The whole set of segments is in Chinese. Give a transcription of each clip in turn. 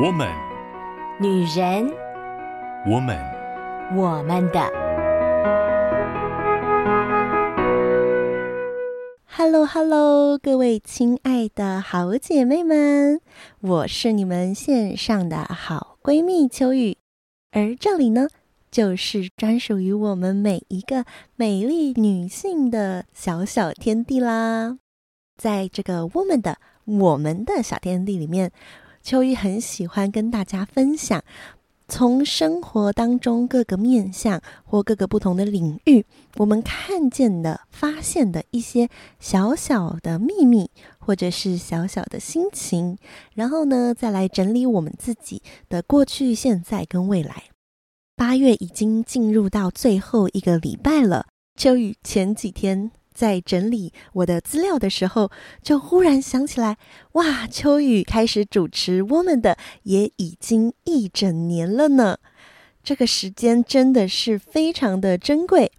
我们，女人，我们，我们的。Hello Hello，各位亲爱的好姐妹们，我是你们线上的好闺蜜秋雨，而这里呢，就是专属于我们每一个美丽女性的小小天地啦。在这个 Woman 的我们的小天地里面。秋雨很喜欢跟大家分享，从生活当中各个面向或各个不同的领域，我们看见的、发现的一些小小的秘密，或者是小小的心情，然后呢，再来整理我们自己的过去、现在跟未来。八月已经进入到最后一个礼拜了，秋雨前几天，在整理我的资料的时候，就忽然想起来，哇，秋雨开始主持我们的也已经一整年了呢。这个时间真的是非常的珍贵。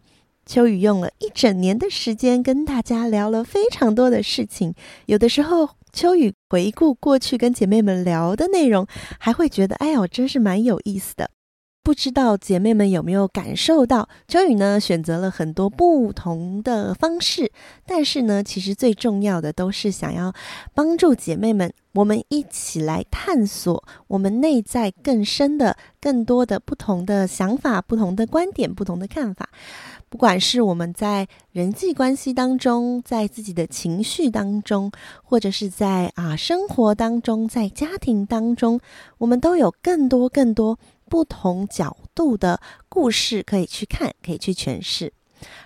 秋雨用了一整年的时间跟大家聊了非常多的事情。有的时候，秋雨回顾过去跟姐妹们聊的内容，还会觉得，哎呦，真是蛮有意思的。不知道姐妹们有没有感受到，秋雨呢选择了很多不同的方式，但是呢，其实最重要的都是想要帮助姐妹们，我们一起来探索我们内在更深的、更多的不同的想法、不同的观点、不同的看法。不管是我们在人际关系当中，在自己的情绪当中，或者是在啊生活当中，在家庭当中，我们都有更多更多。不同角度的故事可以去看，可以去诠释。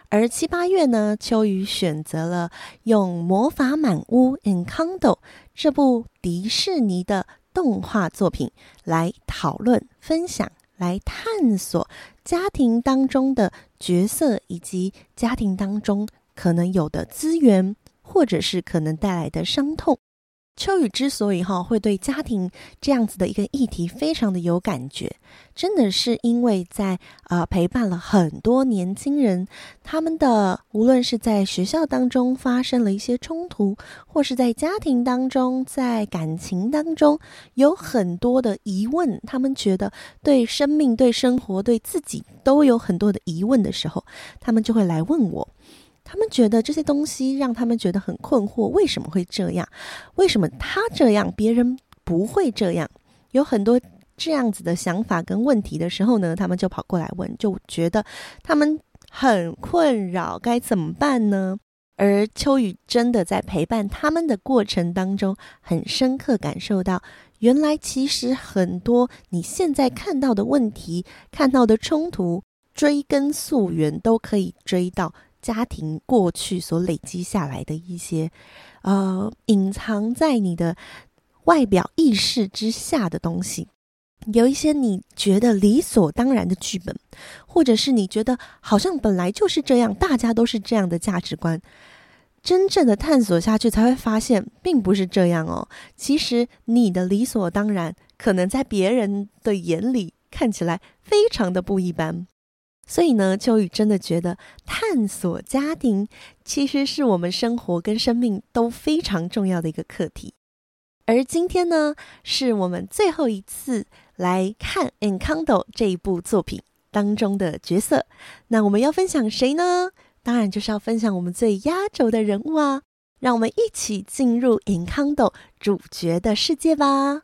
而七八月呢，秋雨选择了用《魔法满屋 Encanto》这部迪士尼的动画作品来讨论、分享、来探索家庭当中的角色，以及家庭当中可能有的资源，或者是可能带来的伤痛。秋雨之所以哈会对家庭这样子的一个议题非常的有感觉，真的是因为在呃陪伴了很多年轻人，他们的无论是在学校当中发生了一些冲突，或是在家庭当中，在感情当中有很多的疑问，他们觉得对生命、对生活、对自己都有很多的疑问的时候，他们就会来问我。他们觉得这些东西让他们觉得很困惑，为什么会这样？为什么他这样，别人不会这样？有很多这样子的想法跟问题的时候呢，他们就跑过来问，就觉得他们很困扰，该怎么办呢？而秋雨真的在陪伴他们的过程当中，很深刻感受到，原来其实很多你现在看到的问题、看到的冲突，追根溯源都可以追到。家庭过去所累积下来的一些，呃，隐藏在你的外表意识之下的东西，有一些你觉得理所当然的剧本，或者是你觉得好像本来就是这样，大家都是这样的价值观，真正的探索下去才会发现，并不是这样哦。其实你的理所当然，可能在别人的眼里看起来非常的不一般。所以呢，秋雨真的觉得探索家庭其实是我们生活跟生命都非常重要的一个课题。而今天呢，是我们最后一次来看《Encanto》这一部作品当中的角色。那我们要分享谁呢？当然就是要分享我们最压轴的人物啊！让我们一起进入《Encanto》主角的世界吧。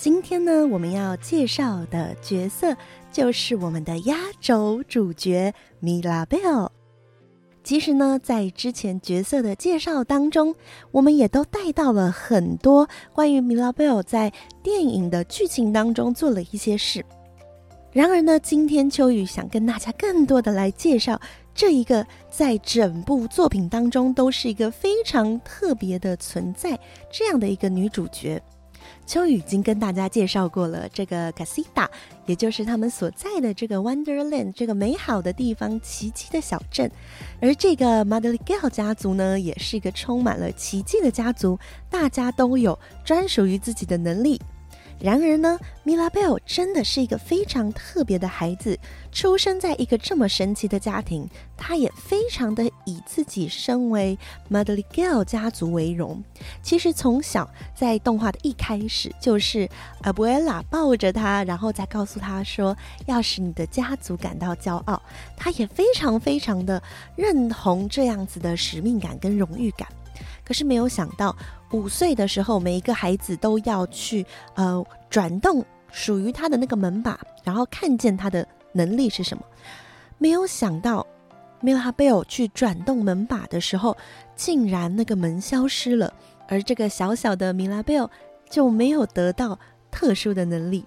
今天呢，我们要介绍的角色就是我们的压轴主角米拉贝尔。其实呢，在之前角色的介绍当中，我们也都带到了很多关于米拉贝尔在电影的剧情当中做了一些事。然而呢，今天秋雨想跟大家更多的来介绍这一个在整部作品当中都是一个非常特别的存在，这样的一个女主角。秋雨已经跟大家介绍过了，这个 Casita，也就是他们所在的这个 Wonderland 这个美好的地方，奇迹的小镇。而这个 Madrigal 家族呢，也是一个充满了奇迹的家族，大家都有专属于自己的能力。然而呢，米拉贝尔真的是一个非常特别的孩子，出生在一个这么神奇的家庭，他也非常的以自己身为 Madrigal 家族为荣。其实从小在动画的一开始，就是阿布埃拉抱着他，然后再告诉他说，要使你的家族感到骄傲。他也非常非常的认同这样子的使命感跟荣誉感。可是没有想到，五岁的时候，每一个孩子都要去呃转动属于他的那个门把，然后看见他的能力是什么。没有想到，米拉贝尔去转动门把的时候，竟然那个门消失了，而这个小小的米拉贝尔就没有得到特殊的能力。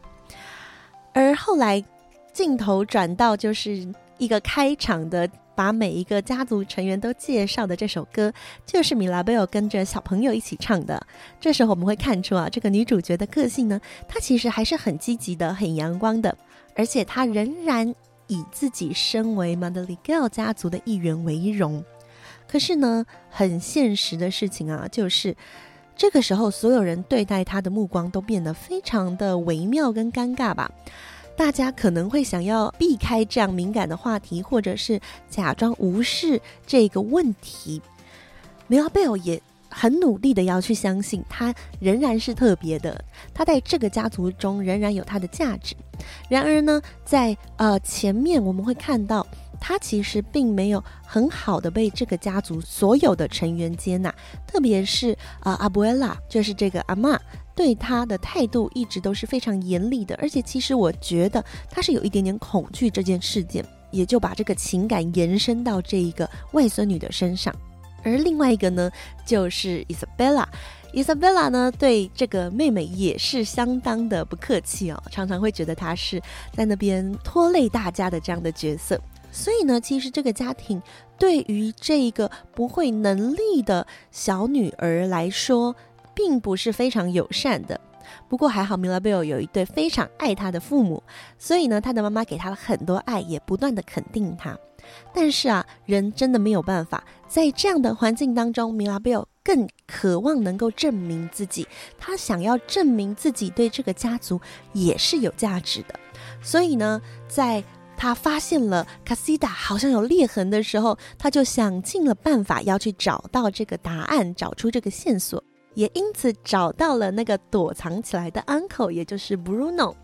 而后来镜头转到就是一个开场的。把每一个家族成员都介绍的这首歌，就是米拉贝尔跟着小朋友一起唱的。这时候我们会看出啊，这个女主角的个性呢，她其实还是很积极的、很阳光的，而且她仍然以自己身为 Madrigal 家族的一员为荣。可是呢，很现实的事情啊，就是这个时候所有人对待她的目光都变得非常的微妙跟尴尬吧。大家可能会想要避开这样敏感的话题，或者是假装无视这个问题。米拉贝尔也很努力的要去相信，他仍然是特别的，他在这个家族中仍然有他的价值。然而呢，在呃前面我们会看到，他其实并没有很好的被这个家族所有的成员接纳，特别是啊、呃、阿布埃拉，就是这个阿嬷。对他的态度一直都是非常严厉的，而且其实我觉得他是有一点点恐惧这件事件，也就把这个情感延伸到这一个外孙女的身上。而另外一个呢，就是伊莎贝拉，伊莎贝拉呢对这个妹妹也是相当的不客气哦，常常会觉得她是在那边拖累大家的这样的角色。所以呢，其实这个家庭对于这一个不会能力的小女儿来说，并不是非常友善的，不过还好，米拉贝尔有一对非常爱他的父母，所以呢，他的妈妈给他了很多爱，也不断的肯定他。但是啊，人真的没有办法，在这样的环境当中，米拉贝尔更渴望能够证明自己，他想要证明自己对这个家族也是有价值的。所以呢，在他发现了卡西达好像有裂痕的时候，他就想尽了办法要去找到这个答案，找出这个线索。也因此找到了那个躲藏起来的 uncle，也就是 Bruno。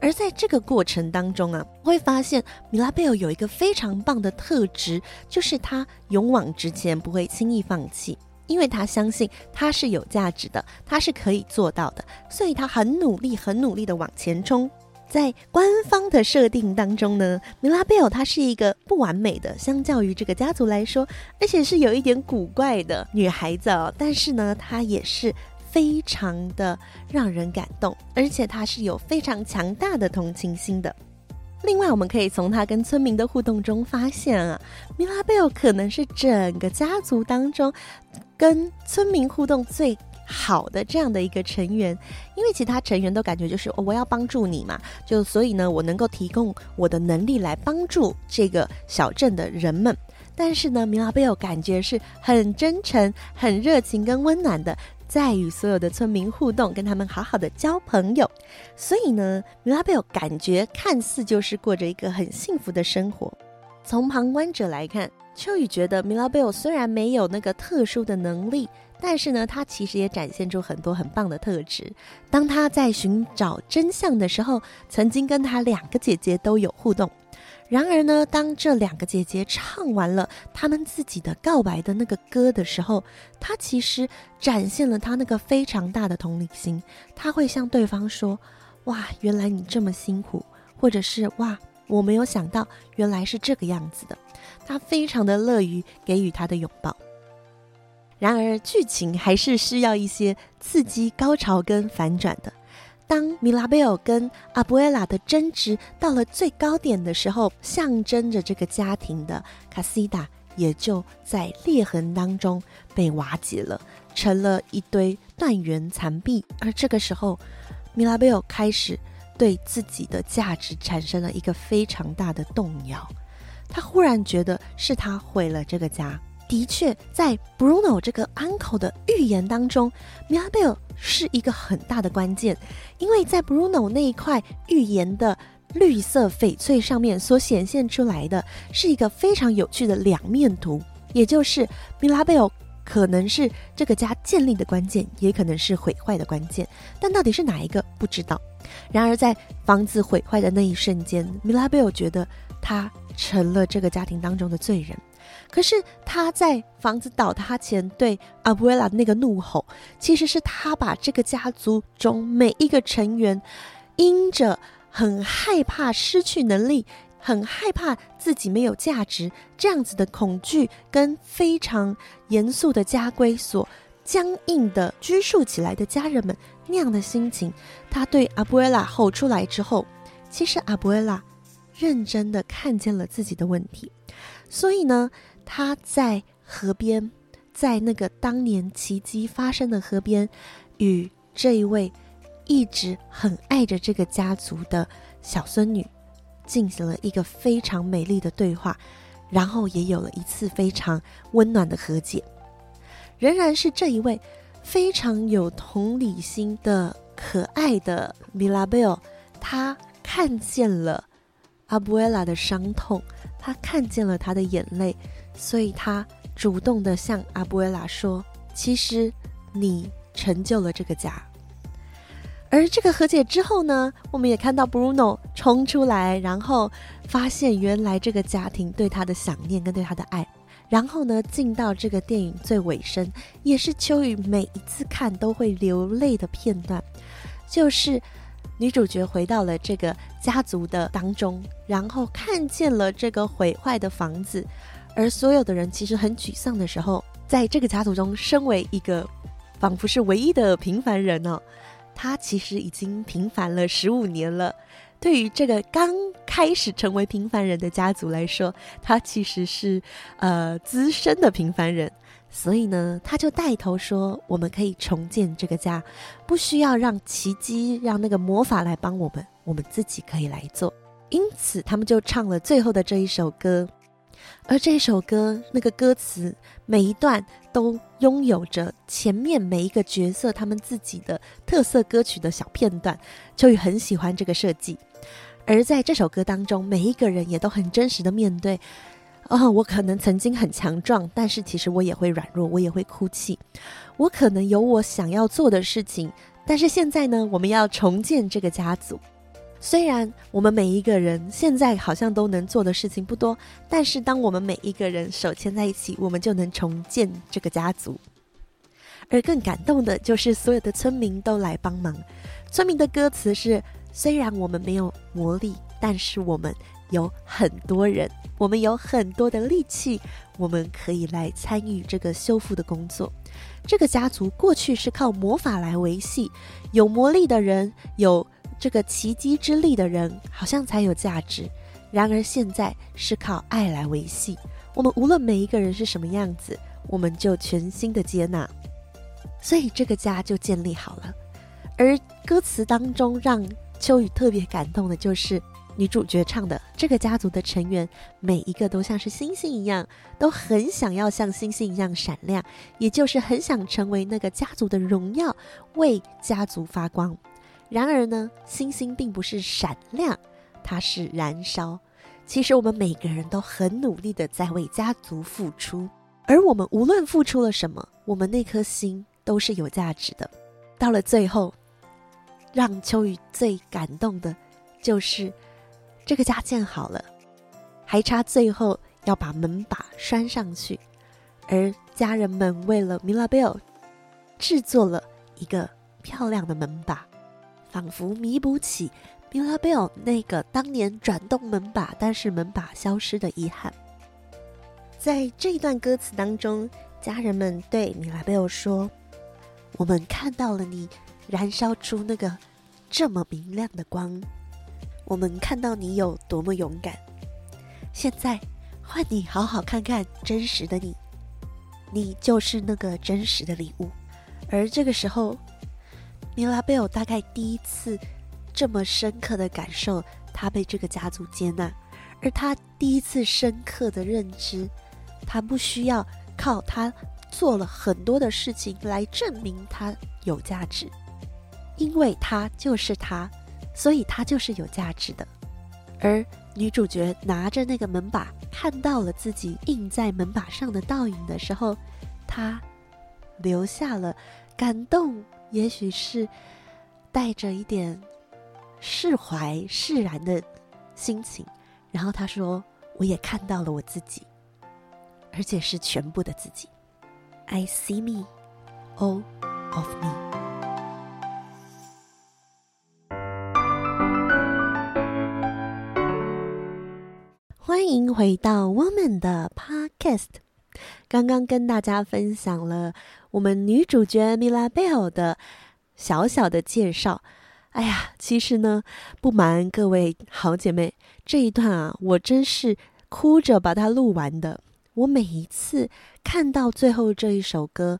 而在这个过程当中啊，会发现米拉贝尔有一个非常棒的特质，就是他勇往直前，不会轻易放弃，因为他相信他是有价值的，他是可以做到的，所以他很努力、很努力的往前冲。在官方的设定当中呢，米拉贝尔她是一个不完美的，相较于这个家族来说，而且是有一点古怪的女孩子哦。但是呢，她也是非常的让人感动，而且她是有非常强大的同情心的。另外，我们可以从她跟村民的互动中发现啊，米拉贝尔可能是整个家族当中跟村民互动最好的这样的一个成员，因为其他成员都感觉就是我要帮助你嘛，就所以呢，我能够提供我的能力来帮助这个小镇的人们。但是呢，米拉贝尔感觉是很真诚、很热情跟温暖的，在与所有的村民互动，跟他们好好的交朋友。所以呢，米拉贝尔感觉看似就是过着一个很幸福的生活。从旁观者来看，秋雨觉得米拉贝尔虽然没有那个特殊的能力。但是呢，他其实也展现出很多很棒的特质。当他在寻找真相的时候，曾经跟他两个姐姐都有互动。然而呢，当这两个姐姐唱完了他们自己的告白的那个歌的时候，他其实展现了他那个非常大的同理心。他会向对方说：“哇，原来你这么辛苦。”或者是“哇，我没有想到原来是这个样子的。”他非常的乐于给予他的拥抱。然而，剧情还是需要一些刺激、高潮跟反转的。当米拉贝尔跟阿布埃拉的争执到了最高点的时候，象征着这个家庭的卡西达也就在裂痕当中被瓦解了，成了一堆断垣残壁。而这个时候，米拉贝尔开始对自己的价值产生了一个非常大的动摇。他忽然觉得是他毁了这个家。的确，在 Bruno 这个 uncle 的预言当中，Mirabelle 是一个很大的关键，因为在 Bruno 那一块预言的绿色翡翠上面所显现出来的是一个非常有趣的两面图，也就是 Mirabelle 可能是这个家建立的关键，也可能是毁坏的关键，但到底是哪一个不知道。然而，在房子毁坏的那一瞬间，Mirabelle 觉得他成了这个家庭当中的罪人。可是他在房子倒塌前对阿布埃拉那个怒吼，其实是他把这个家族中每一个成员，因着很害怕失去能力，很害怕自己没有价值这样子的恐惧跟非常严肃的家规所僵硬的拘束起来的家人们那样的心情，他对阿布埃拉吼出来之后，其实阿布埃拉认真的看见了自己的问题，所以呢。他在河边，在那个当年奇迹发生的河边，与这一位一直很爱着这个家族的小孙女进行了一个非常美丽的对话，然后也有了一次非常温暖的和解。仍然是这一位非常有同理心的可爱的米拉贝尔，他看见了阿布埃拉的伤痛，他看见了他的眼泪。所以他主动的向阿布埃拉说：“其实你成就了这个家。”而这个和解之后呢，我们也看到 Bruno 冲出来，然后发现原来这个家庭对他的想念跟对他的爱。然后呢，进到这个电影最尾声，也是秋雨每一次看都会流泪的片段，就是女主角回到了这个家族的当中，然后看见了这个毁坏的房子。而所有的人其实很沮丧的时候，在这个家族中，身为一个仿佛是唯一的平凡人哦，他其实已经平凡了十五年了。对于这个刚开始成为平凡人的家族来说，他其实是呃资深的平凡人。所以呢，他就带头说：“我们可以重建这个家，不需要让奇迹、让那个魔法来帮我们，我们自己可以来做。”因此，他们就唱了最后的这一首歌。而这首歌，那个歌词每一段都拥有着前面每一个角色他们自己的特色歌曲的小片段，秋雨很喜欢这个设计。而在这首歌当中，每一个人也都很真实的面对，哦，我可能曾经很强壮，但是其实我也会软弱，我也会哭泣。我可能有我想要做的事情，但是现在呢，我们要重建这个家族。虽然我们每一个人现在好像都能做的事情不多，但是当我们每一个人手牵在一起，我们就能重建这个家族。而更感动的就是所有的村民都来帮忙。村民的歌词是：虽然我们没有魔力，但是我们有很多人，我们有很多的力气，我们可以来参与这个修复的工作。这个家族过去是靠魔法来维系，有魔力的人有。这个奇迹之力的人好像才有价值，然而现在是靠爱来维系。我们无论每一个人是什么样子，我们就全心的接纳，所以这个家就建立好了。而歌词当中让秋雨特别感动的就是女主角唱的：“这个家族的成员每一个都像是星星一样，都很想要像星星一样闪亮，也就是很想成为那个家族的荣耀，为家族发光。”然而呢，星星并不是闪亮，它是燃烧。其实我们每个人都很努力的在为家族付出，而我们无论付出了什么，我们那颗心都是有价值的。到了最后，让秋雨最感动的，就是这个家建好了，还差最后要把门把拴上去，而家人们为了 Mirabelle 制作了一个漂亮的门把。仿佛弥补起 Mirabelle 那个当年转动门把，但是门把消失的遗憾。在这一段歌词当中，家人们对 Mirabelle 说：“我们看到了你燃烧出那个这么明亮的光，我们看到你有多么勇敢。现在换你好好看看真实的你，你就是那个真实的礼物。”而这个时候。米拉贝尔大概第一次这么深刻的感受，他被这个家族接纳，而他第一次深刻的认知，他不需要靠他做了很多的事情来证明他有价值，因为他就是他，所以它就是有价值的。而女主角拿着那个门把，看到了自己印在门把上的倒影的时候，她留下了感动，也许是带着一点释怀释然的心情。然后她说：“我也看到了我自己，而且是全部的自己。I see me, all of me。”欢迎回到我们的 Podcast。刚刚跟大家分享了我们女主角 Mirabelle 的小小的介绍。哎呀，其实呢，不瞒各位好姐妹，这一段啊，我真是哭着把它录完的。我每一次看到最后这一首歌，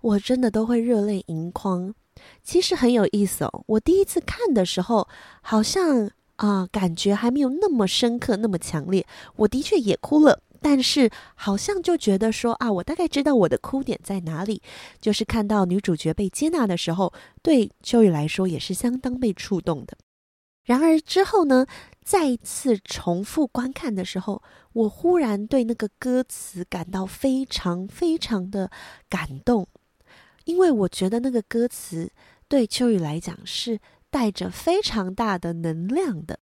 我真的都会热泪盈眶。其实很有意思哦。我第一次看的时候，好像。啊、感觉还没有那么深刻，那么强烈。我的确也哭了，但是好像就觉得说啊，我大概知道我的哭点在哪里，就是看到女主角被接纳的时候，对秋雨来说也是相当被触动的。然而之后呢，再次重复观看的时候，我忽然对那个歌词感到非常非常的感动，因为我觉得那个歌词对秋雨来讲是。带着非常大的能量的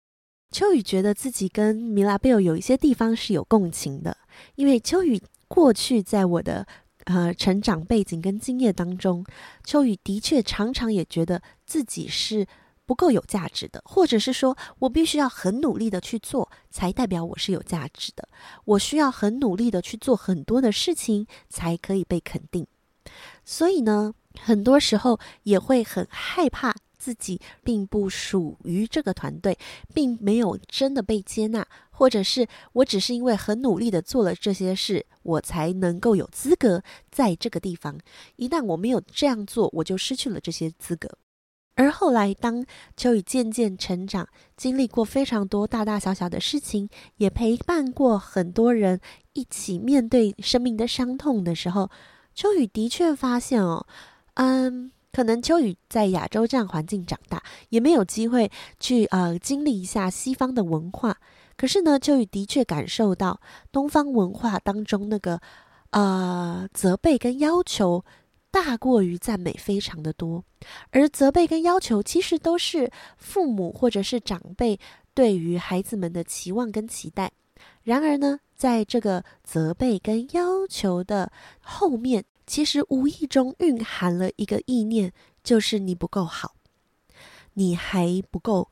秋雨，觉得自己跟米拉贝尔有一些地方是有共情的，因为秋雨过去在我的呃成长背景跟经验当中，秋雨的确常常也觉得自己是不够有价值的，或者是说我必须要很努力的去做，才代表我是有价值的，我需要很努力的去做很多的事情，才可以被肯定，所以呢，很多时候也会很害怕。自己并不属于这个团队，并没有真的被接纳，或者是我只是因为很努力的做了这些事，我才能够有资格在这个地方。一旦我没有这样做，我就失去了这些资格。而后来，当秋雨渐渐成长，经历过非常多大大小小的事情，也陪伴过很多人一起面对生命的伤痛的时候，秋雨的确发现哦，嗯。可能秋雨在亚洲这样环境长大，也没有机会去呃经历一下西方的文化。可是呢，秋雨的确感受到东方文化当中那个呃责备跟要求大过于赞美非常的多，而责备跟要求其实都是父母或者是长辈对于孩子们的期望跟期待。然而呢，在这个责备跟要求的后面。其实无意中蕴含了一个意念，就是你不够好，你还不够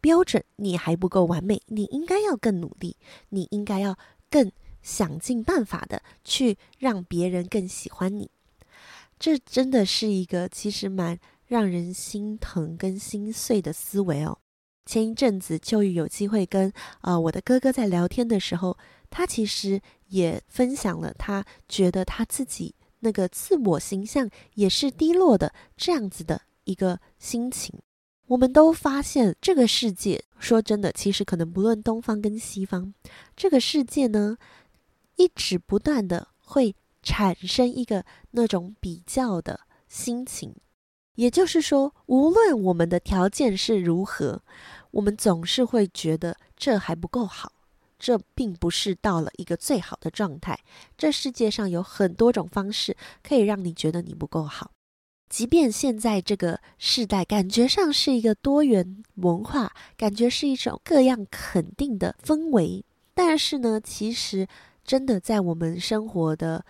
标准，你还不够完美，你应该要更努力，你应该要更想尽办法的去让别人更喜欢你。这真的是一个其实蛮让人心疼跟心碎的思维哦。前一阵子就有机会跟呃我的哥哥在聊天的时候，他其实也分享了他觉得他自己。那个自我形象也是低落的，这样子的一个心情。我们都发现，这个世界说真的，其实可能不论东方跟西方，这个世界呢，一直不断的会产生一个那种比较的心情。也就是说，无论我们的条件是如何，我们总是会觉得这还不够好。这并不是到了一个最好的状态。这世界上有很多种方式可以让你觉得你不够好。即便现在这个时代感觉上是一个多元文化，感觉是一种各样肯定的氛围，但是呢，其实真的在我们生活的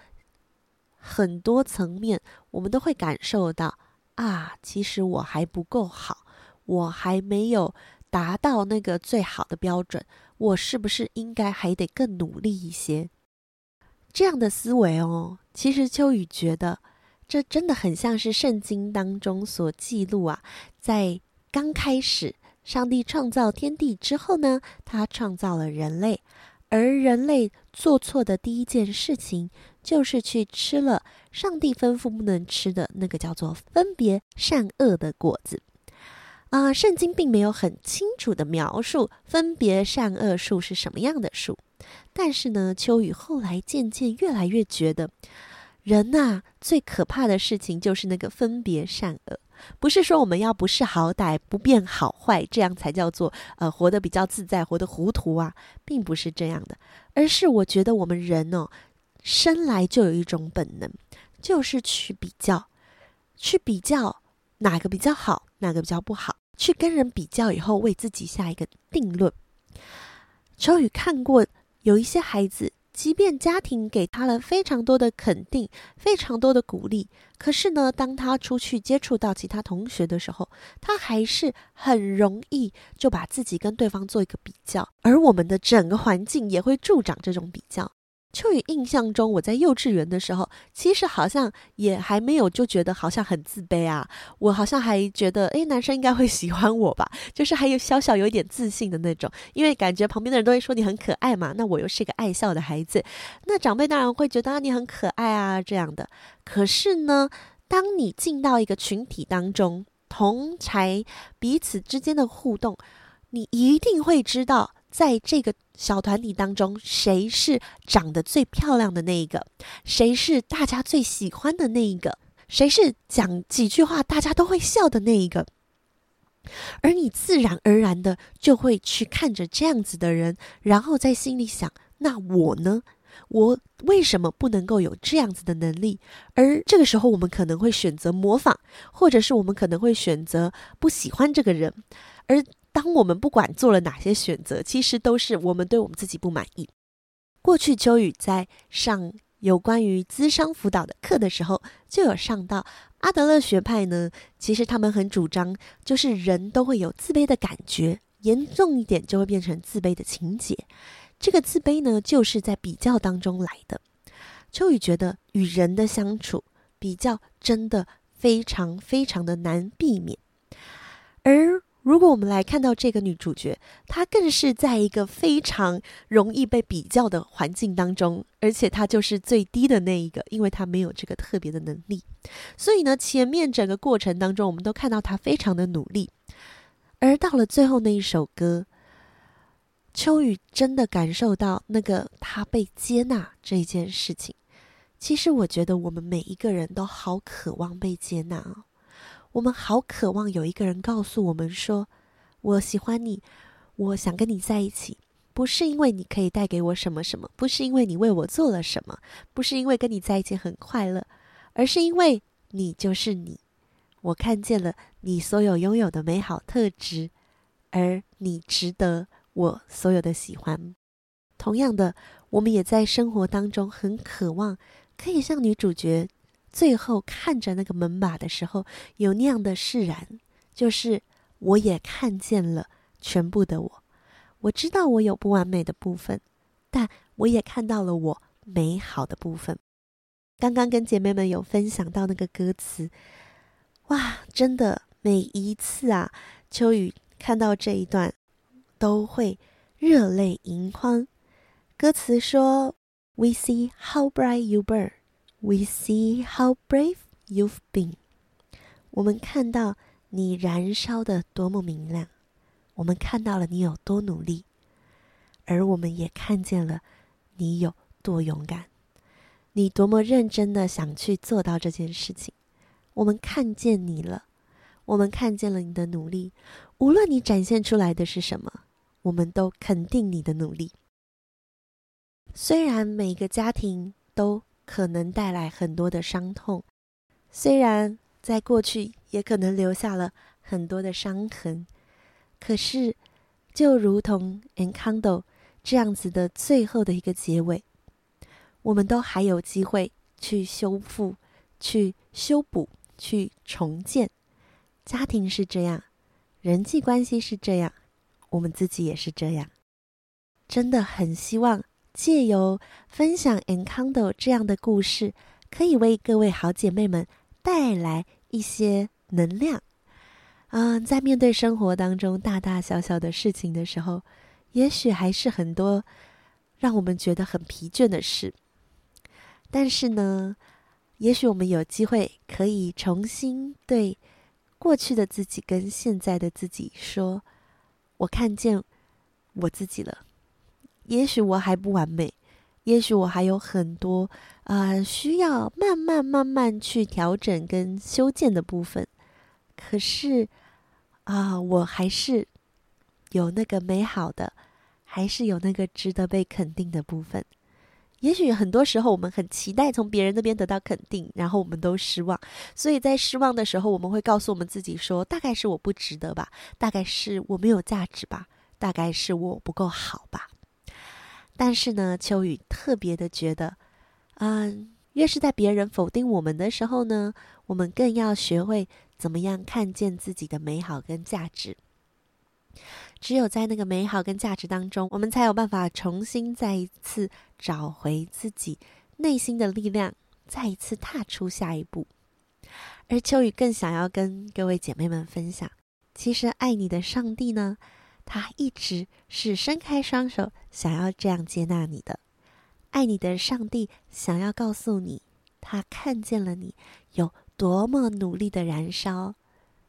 很多层面，我们都会感受到啊，其实我还不够好，我还没有达到那个最好的标准。我是不是应该还得更努力一些？这样的思维哦，其实秋雨觉得这真的很像是圣经当中所记录啊，在刚开始上帝创造天地之后呢，他创造了人类，而人类做错的第一件事情就是去吃了上帝吩咐不能吃的那个叫做分别善恶的果子。啊，圣经并没有很清楚的描述分别善恶树是什么样的树，但是呢，秋雨后来渐渐越来越觉得，人呐，最可怕的事情就是那个分别善恶。不是说我们要不识好歹，不变好坏，这样才叫做呃活得比较自在，活得糊涂啊，并不是这样的，而是我觉得我们人哦，生来就有一种本能，就是去比较，去比较哪个比较好，哪个比较不好，去跟人比较以后，为自己下一个定论。秋雨看过有一些孩子。即便家庭给他了非常多的肯定，非常多的鼓励，可是呢，当他出去接触到其他同学的时候，他还是很容易就把自己跟对方做一个比较，而我们的整个环境也会助长这种比较。秋雨印象中，我在幼稚园的时候，其实好像也还没有就觉得好像很自卑啊。我好像还觉得，诶，男生应该会喜欢我吧，就是还有小小有一点自信的那种，因为感觉旁边的人都会说你很可爱嘛。那我又是一个爱笑的孩子，那长辈当然会觉得你很可爱啊这样的。可是呢，当你进到一个群体当中，同才彼此之间的互动，你一定会知道。在这个小团体当中，谁是长得最漂亮的那一个？谁是大家最喜欢的那一个？谁是讲几句话大家都会笑的那一个？而你自然而然的就会去看着这样子的人，然后在心里想：那我呢？我为什么不能够有这样子的能力？而这个时候，我们可能会选择模仿，或者是我们可能会选择不喜欢这个人，而。当我们不管做了哪些选择，其实都是我们对我们自己不满意。过去秋雨在上有关于咨商辅导的课的时候，就有上到阿德勒学派呢。其实他们很主张，就是人都会有自卑的感觉，严重一点就会变成自卑的情节。这个自卑呢，就是在比较当中来的。秋雨觉得与人的相处比较真的非常非常的难避免，而。如果我们来看到这个女主角，她更是在一个非常容易被比较的环境当中，而且她就是最低的那一个，因为她没有这个特别的能力。所以呢，前面整个过程当中，我们都看到她非常的努力，而到了最后那一首歌，秋雨真的感受到那个她被接纳这件事情。其实我觉得我们每一个人都好渴望被接纳哦。我们好渴望有一个人告诉我们说：“我喜欢你，我想跟你在一起，不是因为你可以带给我什么什么，不是因为你为我做了什么，不是因为跟你在一起很快乐，而是因为你就是你，我看见了你所有拥有的美好特质，而你值得我所有的喜欢。同样的，我们也在生活当中很渴望可以像女主角。”最后看着那个门把的时候，有那样的释然，就是我也看见了全部的我。我知道我有不完美的部分，但我也看到了我美好的部分。刚刚跟姐妹们有分享到那个歌词，哇，真的每一次啊，秋雨看到这一段都会热泪盈眶。歌词说：“We see how bright you burn。” We see how brave you've been。我们看到你燃烧的多么明亮，我们看到了你有多努力，而我们也看见了你有多勇敢，你多么认真的想去做到这件事情。我们看见你了，我们看见了你的努力，无论你展现出来的是什么，我们都肯定你的努力。虽然每个家庭都可能带来很多的伤痛，虽然在过去也可能留下了很多的伤痕，可是就如同《Encanto》这样子的最后的一个结尾，我们都还有机会去修复、去修补、去重建。家庭是这样，人际关系是这样，我们自己也是这样。真的很希望。借由分享《Encanto》这样的故事，可以为各位好姐妹们带来一些能量。嗯、在面对生活当中大大小小的事情的时候，也许还是很多让我们觉得很疲倦的事。但是呢，也许我们有机会可以重新对过去的自己跟现在的自己说：“我看见我自己了。”也许我还不完美，也许我还有很多啊、需要慢慢慢慢去调整跟修建的部分。可是啊、我还是有那个美好的，还是有那个值得被肯定的部分。也许很多时候我们很期待从别人那边得到肯定，然后我们都失望。所以在失望的时候，我们会告诉我们自己说：“大概是我不值得吧，大概是我没有价值吧，大概是我不够好吧。”但是呢，秋雨特别的觉得，嗯，越是在别人否定我们的时候呢，我们更要学会怎么样看见自己的美好跟价值。只有在那个美好跟价值当中，我们才有办法重新再一次找回自己内心的力量，再一次踏出下一步。而秋雨更想要跟各位姐妹们分享，其实爱你的上帝呢，他一直是伸开双手，想要这样接纳你的。爱你的上帝想要告诉你，他看见了你有多么努力的燃烧，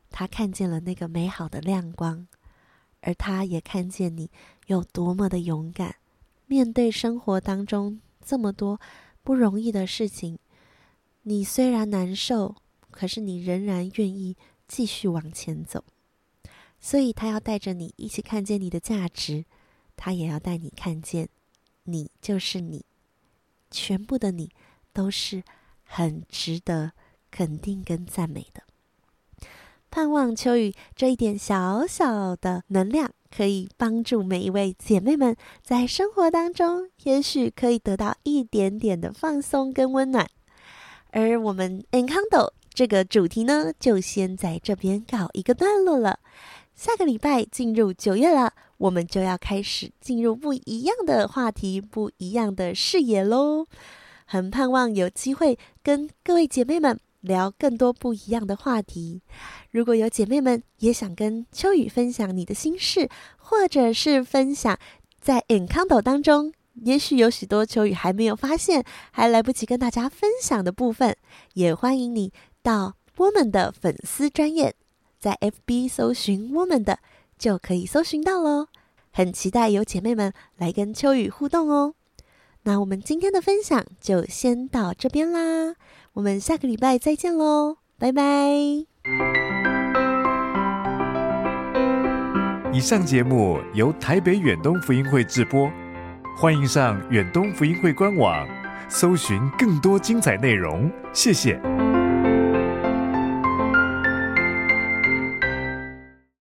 他看见了那个美好的亮光。而他也看见你有多么的勇敢，面对生活当中这么多不容易的事情，你虽然难受，可是你仍然愿意继续往前走。所以，他要带着你一起看见你的价值，他也要带你看见，你就是你，全部的你都是很值得肯定跟赞美的。盼望秋雨这一点小小的能量，可以帮助每一位姐妹们在生活当中，也许可以得到一点点的放松跟温暖。而我们 Encanto 这个主题呢，就先在这边告一个段落了。下个礼拜进入九月了，我们就要开始进入不一样的话题，不一样的视野喽。很盼望有机会跟各位姐妹们。聊更多不一样的话题。如果有姐妹们也想跟秋雨分享你的心事，或者是分享在 Encanto 当中，也许有许多秋雨还没有发现，还来不及跟大家分享的部分，也欢迎你到 Woman 的粉丝专页，在 FB 搜寻 Woman 的，就可以搜寻到喽。很期待有姐妹们来跟秋雨互动哦。那我们今天的分享就先到这边啦。我们下个礼拜再见喽，拜拜！以上节目由台北远东福音会制播，欢迎上远东福音会官网，搜寻更多精彩内容。谢谢。